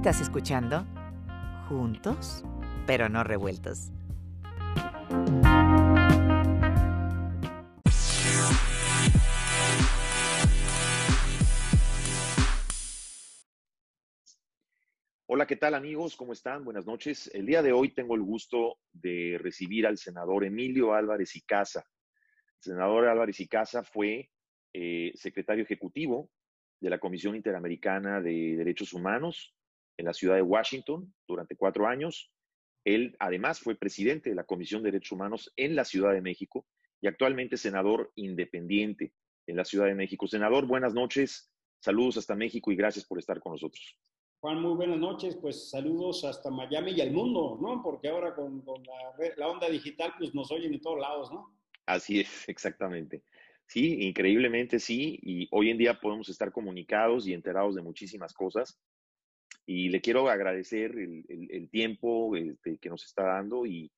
Estás escuchando Juntos, pero no revueltos. Hola, ¿qué tal amigos? ¿Cómo están? Buenas noches. El día de hoy tengo el gusto de recibir al senador Emilio Álvarez y Casa. El senador Álvarez y Casa fue eh, secretario ejecutivo de la Comisión Interamericana de Derechos Humanos en la ciudad de Washington durante cuatro años. Él además fue presidente de la Comisión de Derechos Humanos en la Ciudad de México y actualmente senador independiente en la Ciudad de México. Senador, buenas noches, saludos hasta México y gracias por estar con nosotros. Juan, muy buenas noches, pues saludos hasta Miami y al mundo, ¿no? Porque ahora con, la, la, onda digital, pues nos oyen en todos lados, ¿no? Así es, exactamente. Sí, increíblemente sí, y hoy en día podemos estar comunicados y enterados de muchísimas cosas. Y le quiero agradecer el, el, tiempo este, que nos está dando y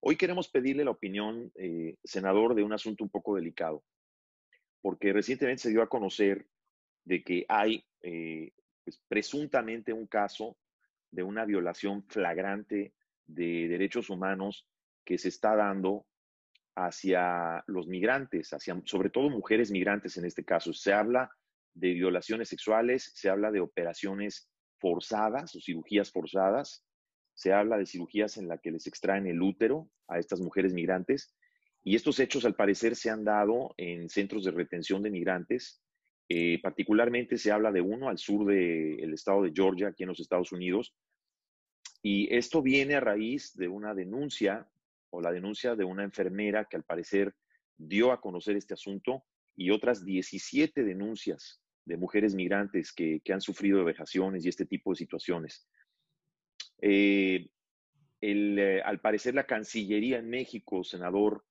hoy queremos pedirle la opinión, eh, senador, de un asunto un poco delicado, porque recientemente se dio a conocer de que hay eh, pues, presuntamente un caso de una violación flagrante de derechos humanos que se está dando hacia los migrantes, hacia sobre todo mujeres migrantes en este caso. Se habla de violaciones sexuales, se habla de operaciones forzadas o cirugías forzadas, se habla de cirugías en las que les extraen el útero a estas mujeres migrantes. Y estos hechos al parecer se han dado en centros de retención de migrantes. Eh, particularmente se habla de uno al sur del estado de Georgia, aquí en los Estados Unidos. Y esto viene a raíz de una denuncia o la denuncia de una enfermera que al parecer dio a conocer este asunto y otras 17 denuncias de mujeres migrantes que, han sufrido vejaciones y este tipo de situaciones. Eh, eh, al parecer la Cancillería en México, senador,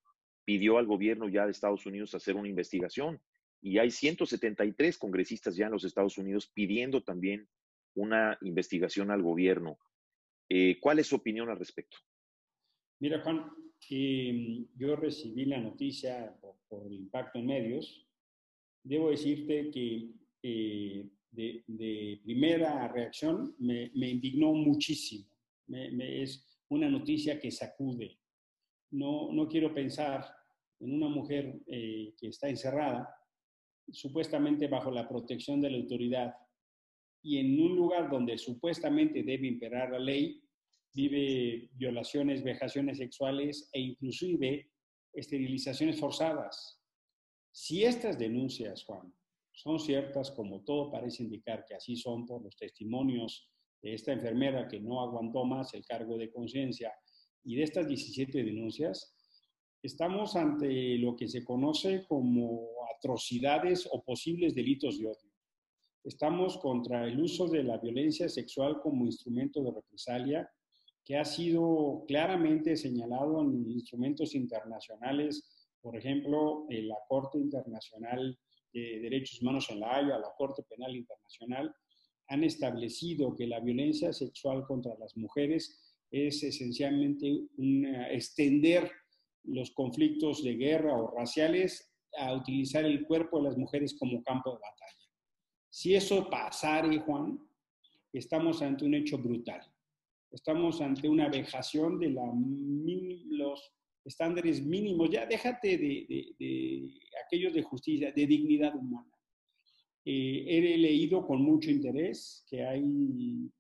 pidió al gobierno ya de Estados Unidos hacer una investigación y hay 173 congresistas ya en los Estados Unidos pidiendo también una investigación al gobierno. Eh, ¿Cuál es su opinión al respecto? Mira, Juan, em, yo recibí la noticia por, el impacto en medios. Debo decirte que eh, de, primera reacción me, indignó muchísimo. es una noticia que sacude. No, no quiero pensar en una mujer eh, que está encerrada supuestamente bajo la protección de la autoridad y en un lugar donde supuestamente debe imperar la ley, vive violaciones, vejaciones sexuales e inclusive esterilizaciones forzadas. Si estas denuncias, Juan, son ciertas, como todo parece indicar que así son por los testimonios de esta enfermera que no aguantó más el cargo de conciencia y de estas 17 denuncias, estamos ante lo que se conoce como atrocidades o posibles delitos de odio. Estamos contra el uso de la violencia sexual como instrumento de represalia, que ha sido claramente señalado en instrumentos internacionales, por ejemplo, en la Corte Internacional de Derechos Humanos en la Haya, la Corte Penal Internacional, han establecido que la violencia sexual contra las mujeres es esencialmente extender los conflictos de guerra o raciales a utilizar el cuerpo de las mujeres como campo de batalla. Si eso pasara, Juan, estamos ante un hecho brutal. Estamos ante una vejación de la, los estándares mínimos. Ya déjate de, aquellos de justicia, de dignidad humana. Eh, he leído con mucho interés que hay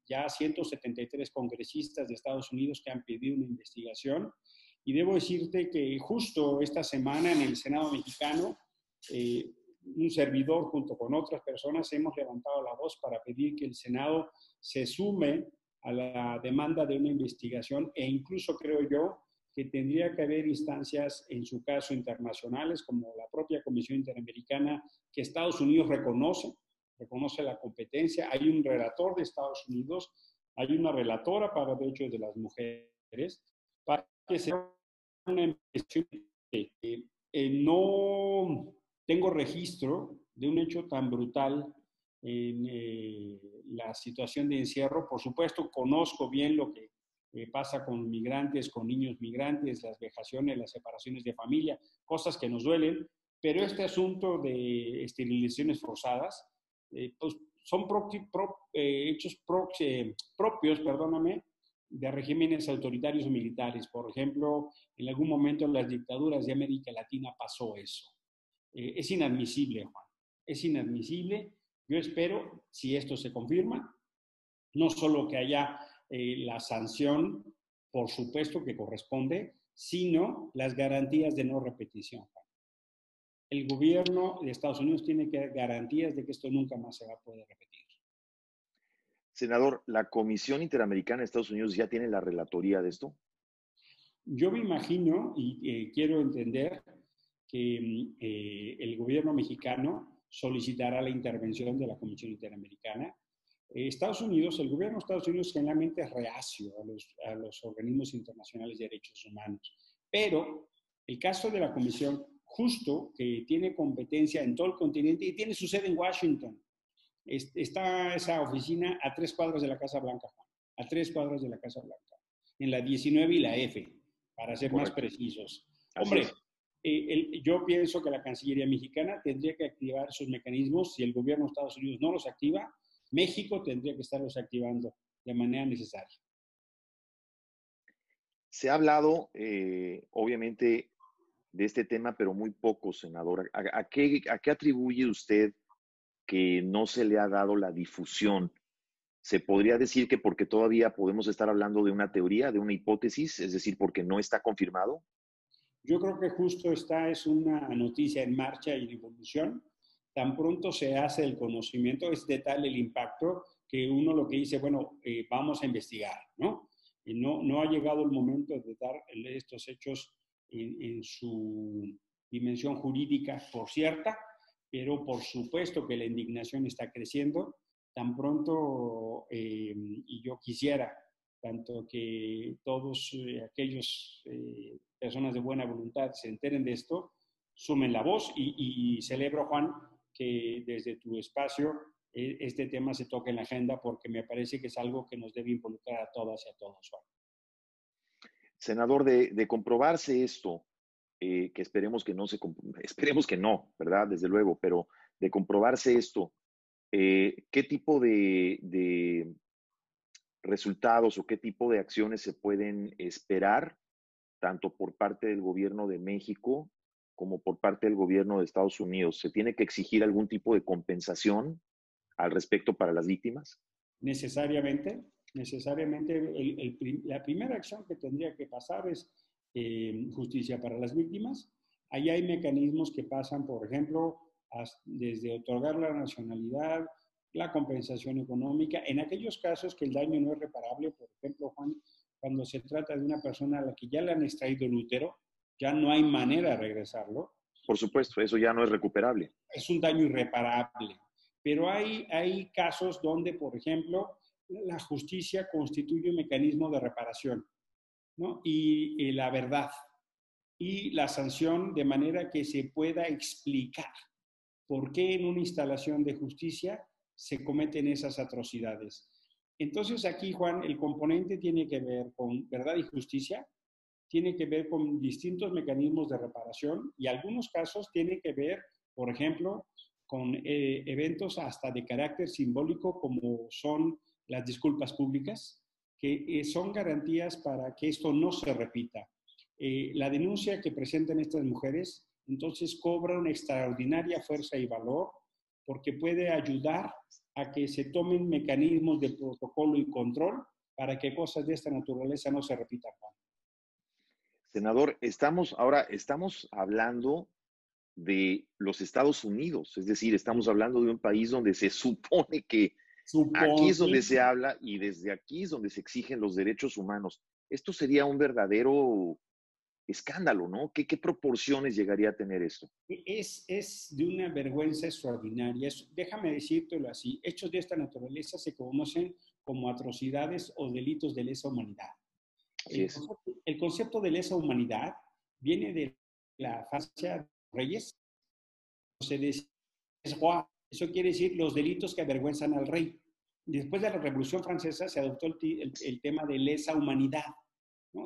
ya 173 congresistas de Estados Unidos que han pedido una investigación y debo decirte que justo esta semana en el Senado mexicano, eh, un servidor junto con otras personas hemos levantado la voz para pedir que el Senado se sume a la demanda de una investigación e incluso creo yo que tendría que haber instancias, en su caso internacionales, como la propia Comisión Interamericana, que Estados Unidos reconoce, reconoce la competencia. Hay un relator de Estados Unidos, hay una relatora para derechos de las mujeres, para que sea una investigación eh, no tengo registro de un hecho tan brutal en eh, la situación de encierro. Por supuesto, conozco bien lo que eh, pasa con migrantes, con niños migrantes, las vejaciones, las separaciones de familia, cosas que nos duelen, pero este asunto de esterilizaciones forzadas, pues son eh, hechos eh, propios, perdóname, de regímenes autoritarios o militares. Por ejemplo, en algún momento en las dictaduras de América Latina pasó eso. es inadmisible, Juan. Es inadmisible. Yo espero, si esto se confirma, no solo que haya la sanción, por supuesto que corresponde, sino las garantías de no repetición. El gobierno de Estados Unidos tiene que dar garantías de que esto nunca más se va a poder repetir. Senador, ¿la Comisión Interamericana de Estados Unidos ya tiene la relatoría de esto? Yo me imagino y eh, quiero entender que mm, eh, el gobierno mexicano solicitará la intervención de la Comisión Interamericana. Eh, Estados Unidos, el gobierno de Estados Unidos generalmente es reacio a los, a los organismos internacionales de derechos humanos, pero el caso de la Comisión justo que tiene competencia en todo el continente y tiene su sede en Washington. Está esa oficina a tres cuadras de la Casa Blanca, a tres cuadras de la Casa Blanca, en la 19 y la F, para ser más precisos. Hombre, eh, yo pienso que la Cancillería mexicana tendría que activar sus mecanismos. Si el gobierno de Estados Unidos no los activa, México tendría que estarlos activando de manera necesaria. Se ha hablado, eh, obviamente, de este tema, pero muy poco, senador. ¿A, qué, ¿A, qué, atribuye usted que no se le ha dado la difusión? ¿Se podría decir que porque todavía podemos estar hablando de una teoría, de una hipótesis, es decir, porque no está confirmado? Yo creo que justo esta es una noticia en marcha y en evolución. Tan pronto se hace el conocimiento, es de tal el impacto que uno lo que dice, bueno, eh, vamos a investigar, ¿no? Y no, no ha llegado el momento de dar estos hechos en, su dimensión jurídica por cierta, pero por supuesto que la indignación está creciendo. Tan pronto, eh, y yo quisiera, tanto que todos eh, aquellos eh, personas de buena voluntad se enteren de esto, sumen la voz y, y celebro, Juan, que desde tu espacio este tema se toque en la agenda porque me parece que es algo que nos debe involucrar a todas y a todos. Senador, de, comprobarse esto, eh, que esperemos que no se, esperemos que no, ¿verdad? Desde luego, pero de comprobarse esto, eh, ¿qué tipo de, resultados o qué tipo de acciones se pueden esperar, tanto por parte del gobierno de México como por parte del gobierno de Estados Unidos? ¿Se tiene que exigir algún tipo de compensación al respecto para las víctimas? Necesariamente, necesariamente la primera acción que tendría que pasar es eh, justicia para las víctimas. Ahí hay mecanismos que pasan, por ejemplo, desde otorgar la nacionalidad, la compensación económica, en aquellos casos que el daño no es reparable, por ejemplo, Juan, cuando se trata de una persona a la que ya le han extraído el útero, ya no hay manera de regresarlo. Por supuesto, eso ya no es recuperable. Es un daño irreparable. Pero hay, hay casos donde, por ejemplo, la justicia constituye un mecanismo de reparación ¿no? y, la verdad y la sanción de manera que se pueda explicar por qué en una instalación de justicia se cometen esas atrocidades. Entonces aquí, Juan, el componente tiene que ver con verdad y justicia, tiene que ver con distintos mecanismos de reparación y algunos casos tiene que ver, por ejemplo, con eh, eventos hasta de carácter simbólico como son las disculpas públicas, que eh, son garantías para que esto no se repita. Eh, la denuncia que presentan estas mujeres entonces cobra una extraordinaria fuerza y valor porque puede ayudar a que se tomen mecanismos de protocolo y control para que cosas de esta naturaleza no se repitan. Senador, estamos ahora estamos hablando de los Estados Unidos, es decir, estamos hablando de un país donde se supone que Aquí es donde se habla y desde aquí es donde se exigen los derechos humanos. Esto sería un verdadero escándalo, ¿no? ¿Qué, qué proporciones llegaría a tener esto? E, es, es de una vergüenza extraordinaria. déjame decírtelo así. Hechos de esta naturaleza se conocen como atrocidades o delitos de lesa humanidad. El, concepto, el, concepto, de lesa humanidad viene de la Francia de Reyes. Se dice, eso quiere decir los delitos que avergüenzan al rey. Después de la Revolución Francesa se adoptó el, tema de lesa humanidad,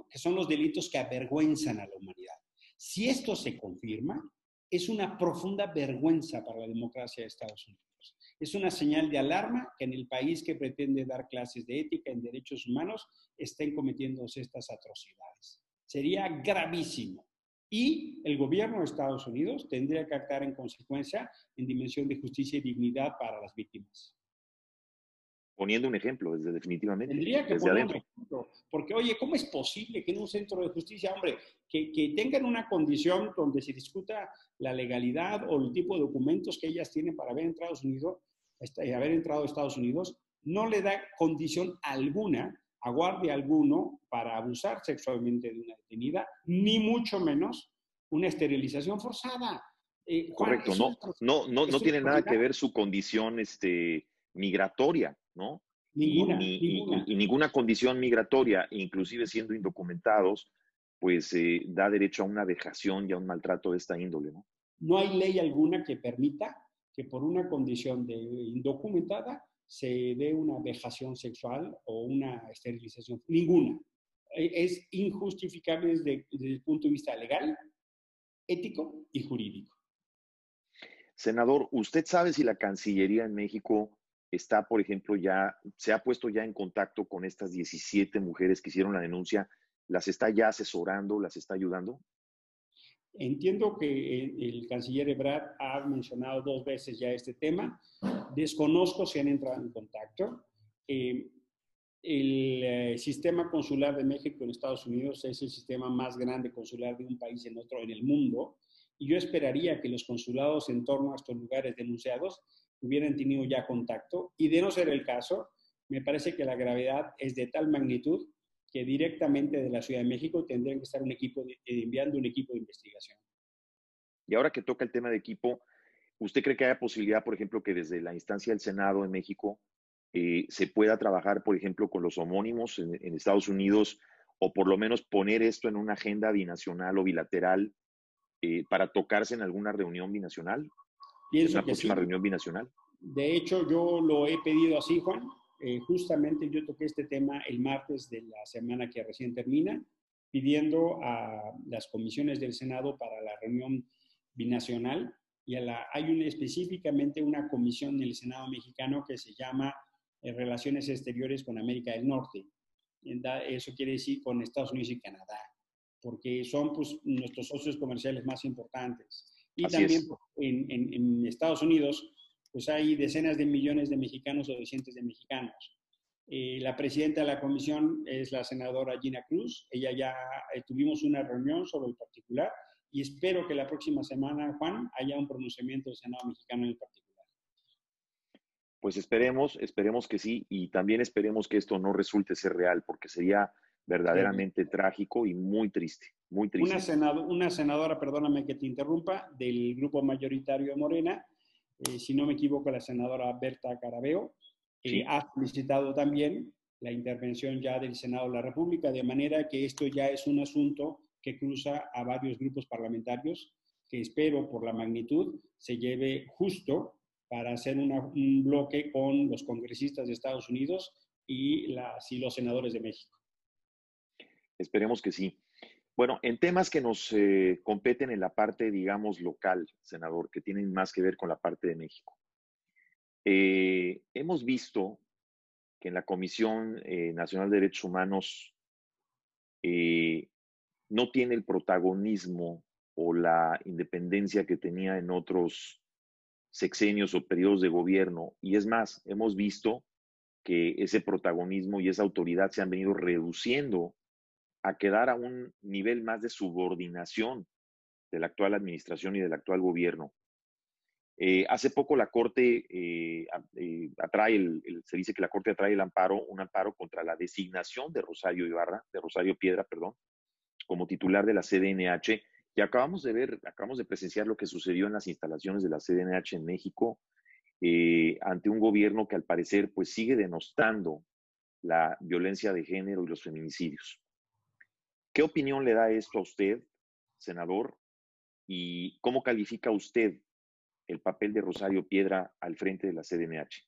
que son los delitos que avergüenzan a la humanidad. Si esto se confirma, es una profunda vergüenza para la democracia de Estados Unidos. Es una señal de alarma que en el país que pretende dar clases de ética en derechos humanos estén cometiendo estas atrocidades. Sería gravísimo. Y el gobierno de Estados Unidos tendría que actuar en consecuencia en dimensión de justicia y dignidad para las víctimas poniendo un ejemplo, desde definitivamente. Tendría que poner un ejemplo, porque oye, ¿cómo es posible que en un centro de justicia, hombre, que, que, tengan una condición donde se discuta la legalidad o el tipo de documentos que ellas tienen para entrado a Estados Unidos, haber entrado a Estados Unidos, no le da condición alguna a guardia alguno para abusar sexualmente de una detenida, ni mucho menos una esterilización forzada. Eh, Correcto, no, no, no, no tiene nada que ver su condición este, migratoria. ¿no? Ninguna, y, ninguna. condición migratoria, inclusive siendo indocumentados, pues eh, da derecho a una vejación y a un maltrato de esta índole, ¿no? No hay ley alguna que permita que por una condición de indocumentada se dé una vejación sexual o una esterilización. Ninguna. E, es injustificable desde, desde el punto de vista legal, ético y jurídico. Senador, ¿usted sabe si la Cancillería en México está, por ejemplo, ya, se ha puesto ya en contacto con estas 17 mujeres que hicieron la denuncia, las está ya asesorando, las está ayudando? Entiendo que el canciller Ebrard ha mencionado dos veces ya este tema. Desconozco si han entrado en contacto. Eh, el eh, sistema consular de México en Estados Unidos es el sistema más grande consular de un país en otro en el mundo. Y yo esperaría que los consulados en torno a estos lugares denunciados hubieran tenido ya contacto. Y de no ser el caso, me parece que la gravedad es de tal magnitud que directamente de la Ciudad de México tendrían que estar un equipo eh, enviando un equipo de investigación. Y ahora que toca el tema de equipo, ¿usted cree que haya posibilidad, por ejemplo, que desde la instancia del Senado en México eh, se pueda trabajar, por ejemplo, con los homónimos en, Estados Unidos o por lo menos poner esto en una agenda binacional o bilateral eh, para tocarse en alguna reunión binacional? Pienso la próxima reunión binacional. De hecho, yo lo he pedido así, Juan. Eh, justamente yo toqué este tema el martes de la semana que recién termina, pidiendo a las comisiones del Senado para la reunión binacional y a la, hay una, específicamente una comisión en el Senado mexicano que se llama eh, Relaciones Exteriores con América del Norte. Eso quiere decir con Estados Unidos y Canadá, porque son pues, nuestros socios comerciales más importantes. Y también en, en, Estados Unidos, pues hay decenas de millones de mexicanos o de cientos de mexicanos. Eh, la presidenta de la comisión es la senadora Gina Cruz. Ella ya eh, tuvimos una reunión sobre el particular y espero que la próxima semana, Juan, haya un pronunciamiento del Senado mexicano en el particular. Pues esperemos, esperemos que sí y también esperemos que esto no resulte ser real porque sería verdaderamente trágico y muy triste, muy triste. Una, una, senadora, perdóname que te interrumpa, del grupo mayoritario de Morena, eh, si no me equivoco, la senadora Berta Carabeo, eh, ha solicitado también la intervención ya del Senado de la República, de manera que esto ya es un asunto que cruza a varios grupos parlamentarios, que espero por la magnitud se lleve justo para hacer un bloque con los congresistas de Estados Unidos y, las, y los senadores de México. Esperemos que sí. Bueno, en temas que nos eh, competen en la parte, digamos, local, senador, que tienen más que ver con la parte de México. Eh, hemos visto que en la Comisión eh, Nacional de Derechos Humanos no tiene el protagonismo o la independencia que tenía en otros sexenios o periodos de gobierno. Y es más, hemos visto que ese protagonismo y esa autoridad se han venido reduciendo a quedar a un nivel más de subordinación de la actual administración y del actual gobierno. Eh, hace poco la Corte eh, eh, atrae, el, se dice que la Corte atrae el amparo, un amparo contra la designación de Rosario Ibarra, de Rosario Piedra, perdón, como titular de la CDNH. Y acabamos de ver, acabamos de presenciar lo que sucedió en las instalaciones de la CDNH en México, ante un gobierno que al parecer pues sigue denostando la violencia de género y los feminicidios. ¿Qué opinión le da esto a usted, senador? ¿Y cómo califica usted el papel de Rosario Piedra al frente de la CDMH?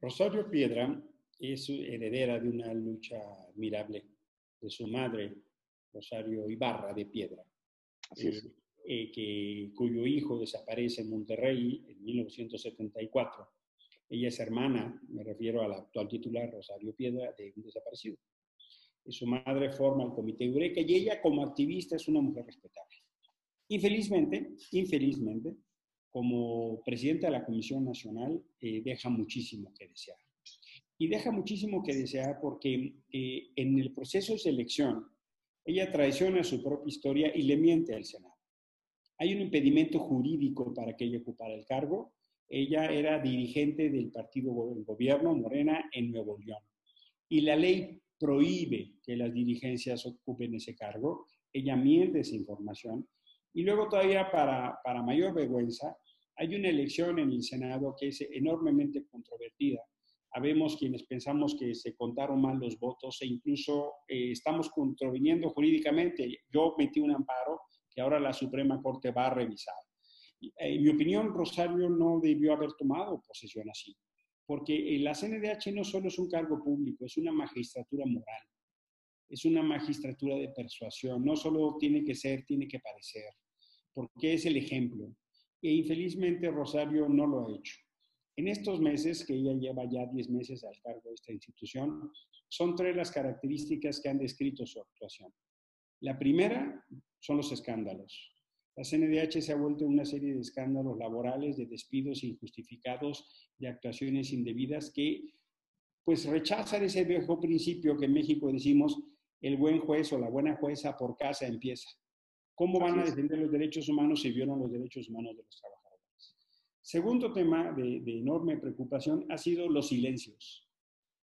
Rosario Piedra es heredera de una lucha admirable de su madre, Rosario Ibarra de Piedra. Así es. eh, que, cuyo hijo desaparece en Monterrey en 1974. Ella es hermana, me refiero a la actual titular Rosario Piedra, de un desaparecido. Y su madre forma el Comité Eureka y ella como activista es una mujer respetable. Infelizmente, infelizmente, como presidenta de la Comisión Nacional, eh, deja muchísimo que desear. Y deja muchísimo que desear porque eh, en el proceso de selección, ella traiciona su propia historia y le miente al Senado. Hay un impedimento jurídico para que ella ocupara el cargo. Ella era dirigente del partido gobierno Morena en Nuevo León. Y la ley prohíbe que las dirigencias ocupen ese cargo. Ella miente esa información. Y luego todavía para, para mayor vergüenza, hay una elección en el Senado que es enormemente controvertida. Habemos quienes pensamos que se contaron mal los votos e incluso eh, estamos contraviniendo jurídicamente. Yo metí un amparo que ahora la Suprema Corte va a revisar. En mi opinión, Rosario no debió haber tomado posesión así, porque la CNDH no solo es un cargo público, es una magistratura moral, es una magistratura de persuasión, no solo tiene que ser, tiene que parecer, porque es el ejemplo e infelizmente Rosario no lo ha hecho. En estos meses, que ella lleva ya 10 meses al cargo de esta institución, son tres las características que han descrito su actuación. La primera son los escándalos. La CNDH se ha vuelto una serie de escándalos laborales, de despidos injustificados, de actuaciones indebidas que pues rechazan ese viejo principio que en México decimos el buen juez o la buena jueza por casa empieza. ¿Cómo van a defender los derechos humanos si violan los derechos humanos de los trabajadores? Segundo tema de, enorme preocupación ha sido los silencios.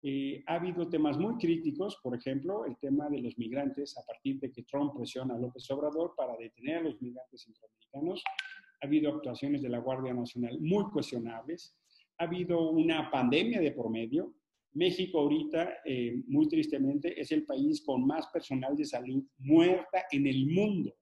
Eh, ha habido temas muy críticos, por ejemplo, el tema de los migrantes, a partir de que Trump presiona a López Obrador para detener a los migrantes centroamericanos. Ha habido actuaciones de la Guardia Nacional muy cuestionables. Ha habido una pandemia de por medio. México ahorita, eh, muy tristemente, es el país con más personal de salud muerta en el mundo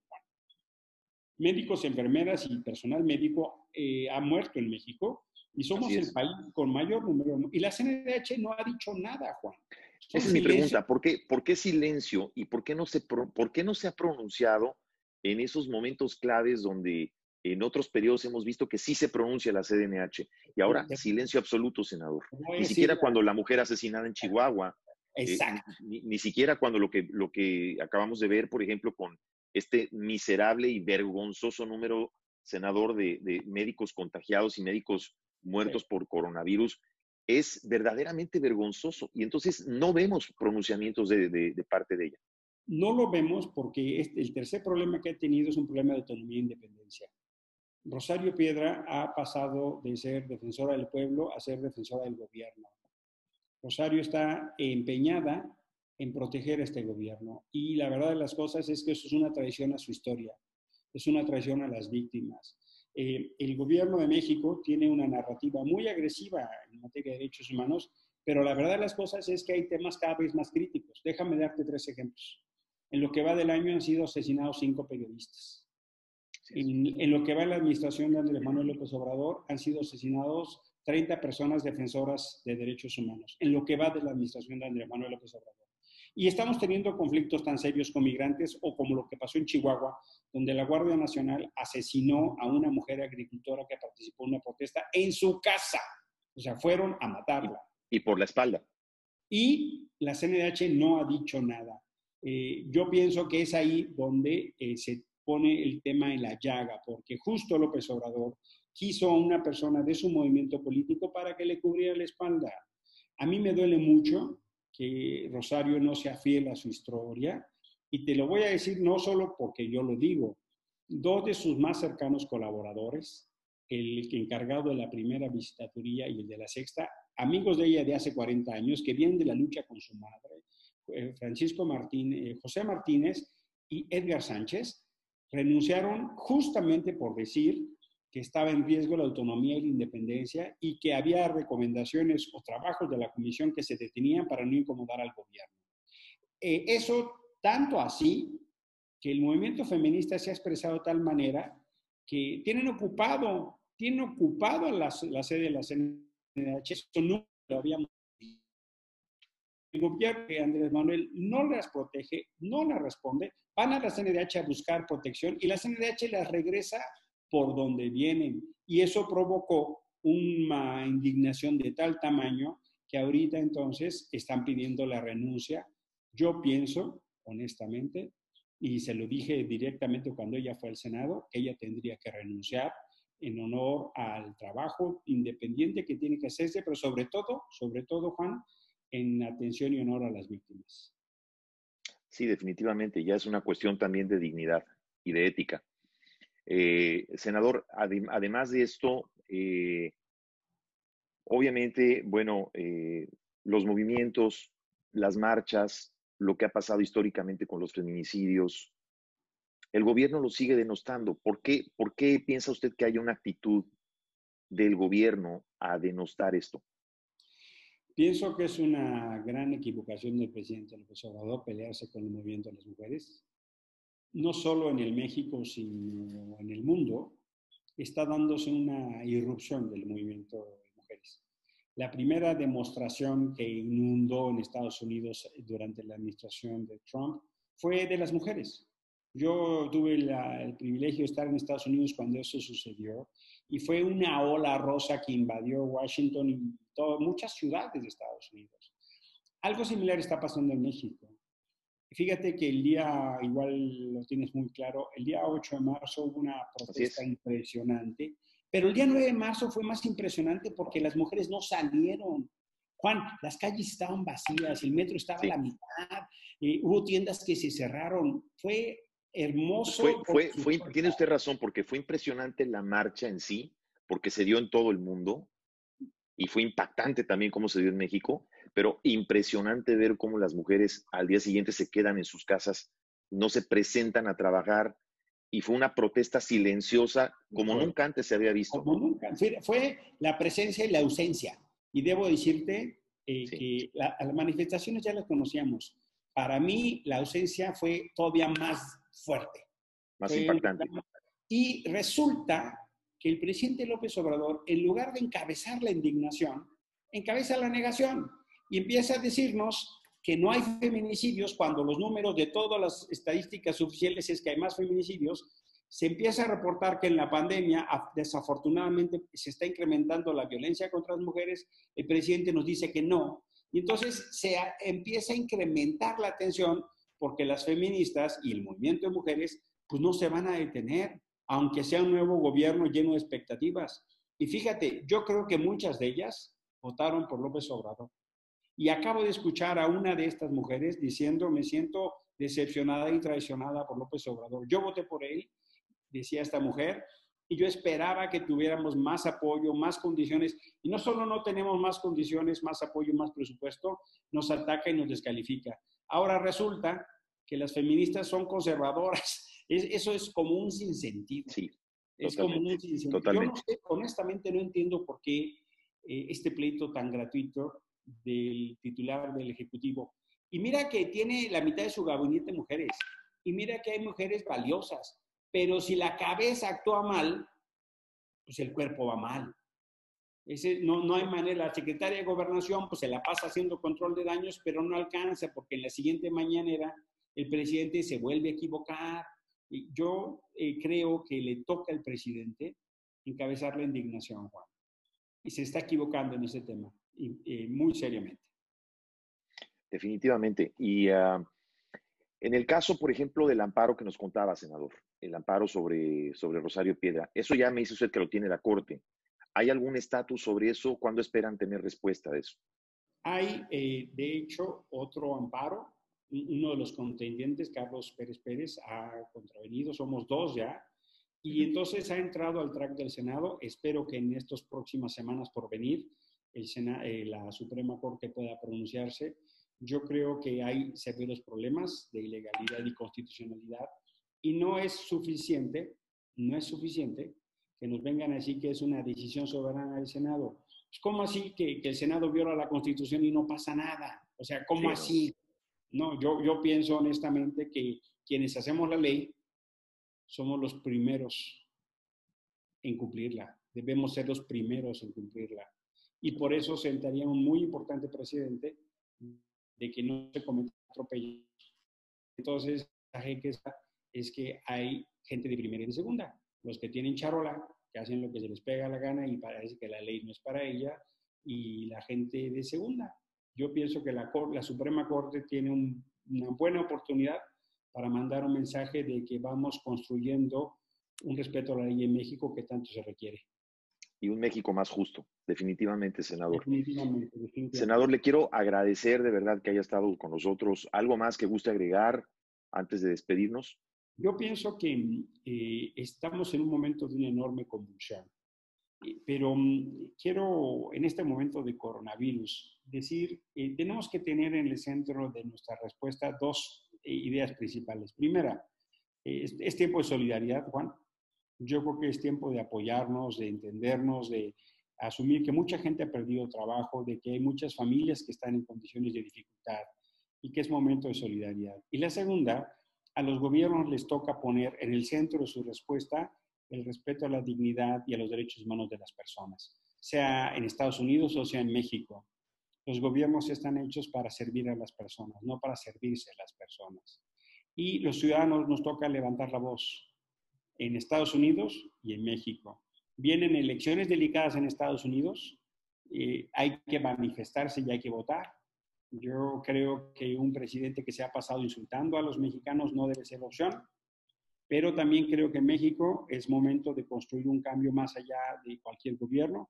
médicos, enfermeras y personal médico eh, ha muerto en México y somos el país con mayor número. Y la CNDH no ha dicho nada, Juan. Esa es mi pregunta. ¿Por qué, ¿Por qué silencio y por qué, no se, por qué no se ha pronunciado en esos momentos claves donde en otros periodos hemos visto que sí se pronuncia la CDNH y ahora silencio absoluto, senador. Ni siquiera cuando la mujer asesinada en Chihuahua. Eh, Exacto. ni, ni, siquiera cuando lo que, lo que acabamos de ver, por ejemplo, con este miserable y vergonzoso número, senador, de, médicos contagiados y médicos muertos por coronavirus, es verdaderamente vergonzoso. Y entonces no vemos pronunciamientos de, parte de ella. No lo vemos porque este, el tercer problema que ha tenido es un problema de autonomía e independencia. Rosario Piedra ha pasado de ser defensora del pueblo a ser defensora del gobierno. Rosario está empeñada en proteger a este gobierno. Y la verdad de las cosas es que eso es una traición a su historia, es una traición a las víctimas. Eh, el gobierno de México tiene una narrativa muy agresiva en materia de derechos humanos, pero la verdad de las cosas es que hay temas cada vez más críticos. Déjame darte tres ejemplos. En lo que va del año han sido asesinados cinco periodistas. En, en lo que va en la administración de Andrés Manuel López Obrador han sido asesinados 30 personas defensoras de derechos humanos. En lo que va de la administración de Andrés Manuel López Obrador. Y estamos teniendo conflictos tan serios con migrantes o como lo que pasó en Chihuahua, donde la Guardia Nacional asesinó a una mujer agricultora que participó en una protesta en su casa. O sea, fueron a matarla. Y por la espalda. Y la CNDH no ha dicho nada. Eh, yo pienso que es ahí donde eh, se pone el tema en la llaga, porque justo López Obrador quiso a una persona de su movimiento político para que le cubriera la espalda. A mí me duele mucho que Rosario no sea fiel a su historia. Y te lo voy a decir no solo porque yo lo digo. Dos de sus más cercanos colaboradores, el encargado de la primera visitatoría y el de la sexta, amigos de ella de hace 40 años, que vienen de la lucha con su madre, eh, Francisco Martínez, eh, José Martínez y Edgar Sánchez, renunciaron justamente por decir que estaba en riesgo la autonomía y la independencia y que había recomendaciones o trabajos de la comisión que se detenían para no incomodar al gobierno. Eh, eso tanto así que el movimiento feminista se ha expresado de tal manera que tienen ocupado, tienen ocupado la, sede de la CNH, eso no lo habíamos el gobierno de Andrés Manuel no las protege, no las responde, van a la CNDH a buscar protección y la CNDH las regresa por donde vienen. Y eso provocó una indignación de tal tamaño que ahorita entonces están pidiendo la renuncia. Yo pienso, honestamente, y se lo dije directamente cuando ella fue al Senado, que ella tendría que renunciar en honor al trabajo independiente que tiene que hacerse, pero sobre todo, sobre todo, Juan, en atención y honor a las víctimas. Sí, definitivamente, ya es una cuestión también de dignidad y de ética. Eh, senador, además de esto, eh, obviamente, bueno, eh, los movimientos, las marchas, lo que ha pasado históricamente con los feminicidios, el gobierno lo sigue denostando. ¿Por qué, ¿Por qué piensa usted que hay una actitud del gobierno a denostar esto? Pienso que es una gran equivocación del presidente López Obrador pelearse con el movimiento de las mujeres. No solo en el México, sino en el mundo, está dándose una irrupción del movimiento de mujeres. La primera demostración que inundó en Estados Unidos durante la administración de Trump fue de las mujeres. Yo tuve el privilegio de estar en Estados Unidos cuando eso sucedió y fue una ola rosa que invadió Washington y muchas ciudades de Estados Unidos. Algo similar está pasando en México. Fíjate que el día, igual lo tienes muy claro, el día 8 de marzo hubo una protesta impresionante, pero el día 9 de marzo fue más impresionante porque las mujeres no salieron. Juan, las calles estaban vacías, el metro estaba a la mitad, eh, hubo tiendas que se cerraron. Fue hermoso. Fue, fue, tiene usted razón, porque fue impresionante la marcha en sí, porque se dio en todo el mundo y fue impactante también cómo se dio en México, pero impresionante ver cómo las mujeres al día siguiente se quedan en sus casas, no se presentan a trabajar y fue una protesta silenciosa como nunca antes se había visto. Como nunca. Fue, la presencia y la ausencia. Y debo decirte eh, que las manifestaciones ya las conocíamos. Para mí la ausencia fue todavía más fuerte. Más impactante. Y resulta que el presidente López Obrador, en lugar de encabezar la indignación, encabeza la negación y empieza a decirnos que no hay feminicidios cuando los números de todas las estadísticas oficiales es que hay más feminicidios, se empieza a reportar que en la pandemia desafortunadamente se está incrementando la violencia contra las mujeres, el presidente nos dice que no, y entonces se empieza a incrementar la atención porque las feministas y el movimiento de mujeres pues no se van a detener, aunque sea un nuevo gobierno lleno de expectativas. Y fíjate, yo creo que muchas de ellas votaron por López Obrador. Y acabo de escuchar a una de estas mujeres diciendo, me siento decepcionada y traicionada por López Obrador. Yo voté por él, decía esta mujer, y yo esperaba que tuviéramos más apoyo, más condiciones. Y no solo no tenemos más condiciones, más apoyo, más presupuesto, nos ataca y nos descalifica. Ahora resulta que las feministas son conservadoras. eso es como un sinsentido. Sí. Es como un sinsentido. Yo no sé, honestamente no entiendo por qué eh, este pleito tan gratuito del titular del Ejecutivo. Y mira que tiene la mitad de su gabinete mujeres. Y mira que hay mujeres valiosas. Pero si la cabeza actúa mal, pues el cuerpo va mal. Ese, no, no hay manera. La secretaria de Gobernación pues, se la pasa haciendo control de daños, pero no alcanza porque en la siguiente mañanera el presidente se vuelve a equivocar. Yo eh, creo que le toca al presidente encabezar la indignación, Juan. Y se está equivocando en ese tema, y, muy seriamente. Definitivamente. Y ah, en el caso, por ejemplo, del amparo que nos contaba, senador, el amparo sobre, sobre Rosario Piedra, eso ya me dice usted que lo tiene la Corte. ¿Hay algún estatus sobre eso? ¿Cuándo esperan tener respuesta de eso? Hay, eh, de hecho, otro amparo. Uno de los contendientes, Carlos Pérez Pérez, ha contravenido. Somos dos ya. Y entonces ha entrado al track del Senado. Espero que en estas próximas semanas por venir el eh, la Suprema Corte pueda pronunciarse. Yo creo que hay severos problemas de ilegalidad y constitucionalidad y no es suficiente, no es suficiente que nos vengan a decir que es una decisión soberana del Senado. Pues, ¿Cómo así que, el Senado viola la Constitución y no pasa nada? O sea, ¿cómo así? No, yo, yo pienso honestamente que quienes hacemos la ley somos los primeros en cumplirla. Debemos ser los primeros en cumplirla. Y por eso sentaría un muy importante presidente de que no se cometa atropellos. Entonces, la gente es que hay gente de primera y de segunda. Los que tienen charola, que hacen lo que se les pega la gana y parece que la ley no es para ella, y la gente de segunda. Yo pienso que la, la Suprema Corte tiene una buena oportunidad para mandar un mensaje de que vamos construyendo un respeto a la ley en México que tanto se requiere. Y un México más justo, definitivamente, senador. Senador, le quiero agradecer de verdad que haya estado con nosotros. ¿Algo más que guste agregar antes de despedirnos? Yo pienso que eh, estamos en un momento de una enorme convulsión, eh, pero mm, quiero en este momento de coronavirus decir, eh, tenemos que tener en el centro de nuestra respuesta dos ideas principales. Primera, es, tiempo de solidaridad, Juan. Yo creo que es tiempo de apoyarnos, de entendernos, de asumir que mucha gente ha perdido trabajo, de que hay muchas familias que están en condiciones de dificultad y que es momento de solidaridad. Y la segunda, a los gobiernos les toca poner en el centro de su respuesta el respeto a la dignidad y a los derechos humanos de las personas, sea en Estados Unidos o sea en México. Los gobiernos están hechos para servir a las personas, no para servirse a las personas. Y los ciudadanos nos toca levantar la voz en Estados Unidos y en México. Vienen elecciones delicadas en Estados Unidos, eh, hay que manifestarse y hay que votar. Yo creo que un presidente que se ha pasado insultando a los mexicanos no debe ser opción, pero también creo que en México es momento de construir un cambio más allá de cualquier gobierno,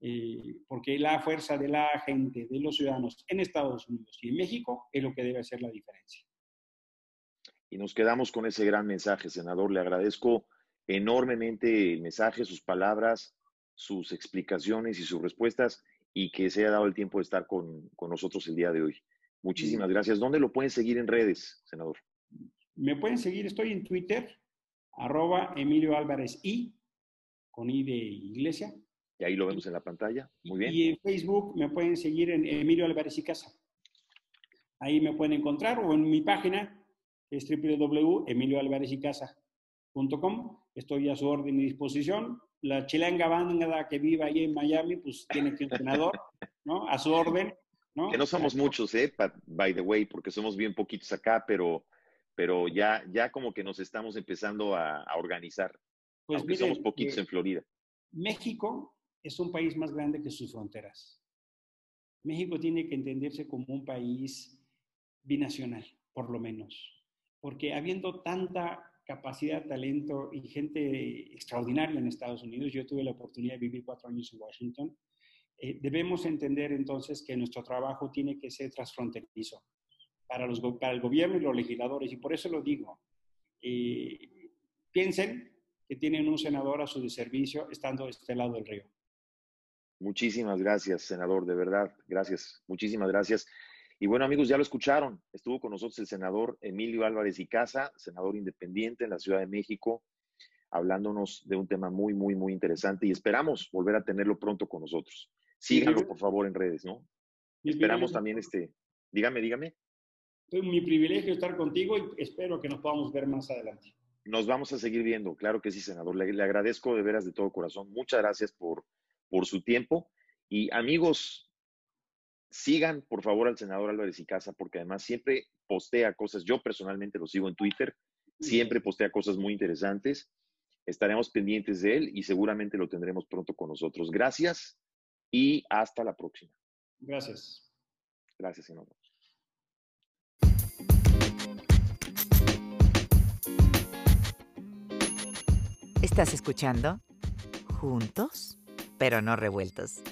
eh, porque la fuerza de la gente, de los ciudadanos en Estados Unidos y en México es lo que debe hacer la diferencia. Y nos quedamos con ese gran mensaje, senador. Le agradezco enormemente el mensaje, sus palabras, sus explicaciones y sus respuestas y que se haya dado el tiempo de estar con, nosotros el día de hoy. Muchísimas gracias. ¿Dónde lo pueden seguir en redes, senador? Me pueden seguir, estoy en Twitter, arroba Emilio Álvarez I, con I de iglesia. Y ahí lo vemos en la pantalla. Muy bien. Y en Facebook me pueden seguir en Emilio Álvarez y Casa. Ahí me pueden encontrar o en mi página, es www.emilioalvarezycasa.com. Estoy a su orden y disposición la chilanga banda que vive ahí en Miami, pues tiene que un senador, ¿no? A su orden, ¿no? Que no somos muchos, ¿eh? By the way, porque somos bien poquitos acá, pero, pero ya, ya como que nos estamos empezando a, organizar. Pues aunque somos poquitos eh, en Florida. México es un país más grande que sus fronteras. México tiene que entenderse como un país binacional, por lo menos. Porque habiendo tanta capacidad, talento y gente extraordinaria en Estados Unidos. Yo tuve la oportunidad de vivir cuatro años en Washington. Eh, debemos entender entonces que nuestro trabajo tiene que ser transfronterizo para, los, para el gobierno y los legisladores. Y por eso lo digo. Eh, piensen que tienen un senador a su servicio estando de este lado del río. Muchísimas gracias, senador, de verdad. Gracias. Muchísimas gracias. Y bueno, amigos, ya lo escucharon. Estuvo con nosotros el senador Emilio Álvarez y Casa, senador independiente en la Ciudad de México, hablándonos de un tema muy, muy, muy interesante y esperamos volver a tenerlo pronto con nosotros. Síganlo, por favor, en redes, ¿no? esperamos también este. Dígame, dígame. Es mi privilegio estar contigo y espero que nos podamos ver más adelante. Nos vamos a seguir viendo, claro que sí, senador. Le, le agradezco de veras de todo corazón. Muchas gracias por, por su tiempo. Y amigos, sigan por favor al senador Álvarez y Casa, porque además siempre postea cosas, yo personalmente lo sigo en Twitter, siempre postea cosas muy interesantes. Estaremos pendientes de él y seguramente lo tendremos pronto con nosotros. Gracias y hasta la próxima. Gracias. Gracias, senador. ¿Estás escuchando? Juntos, pero no revueltos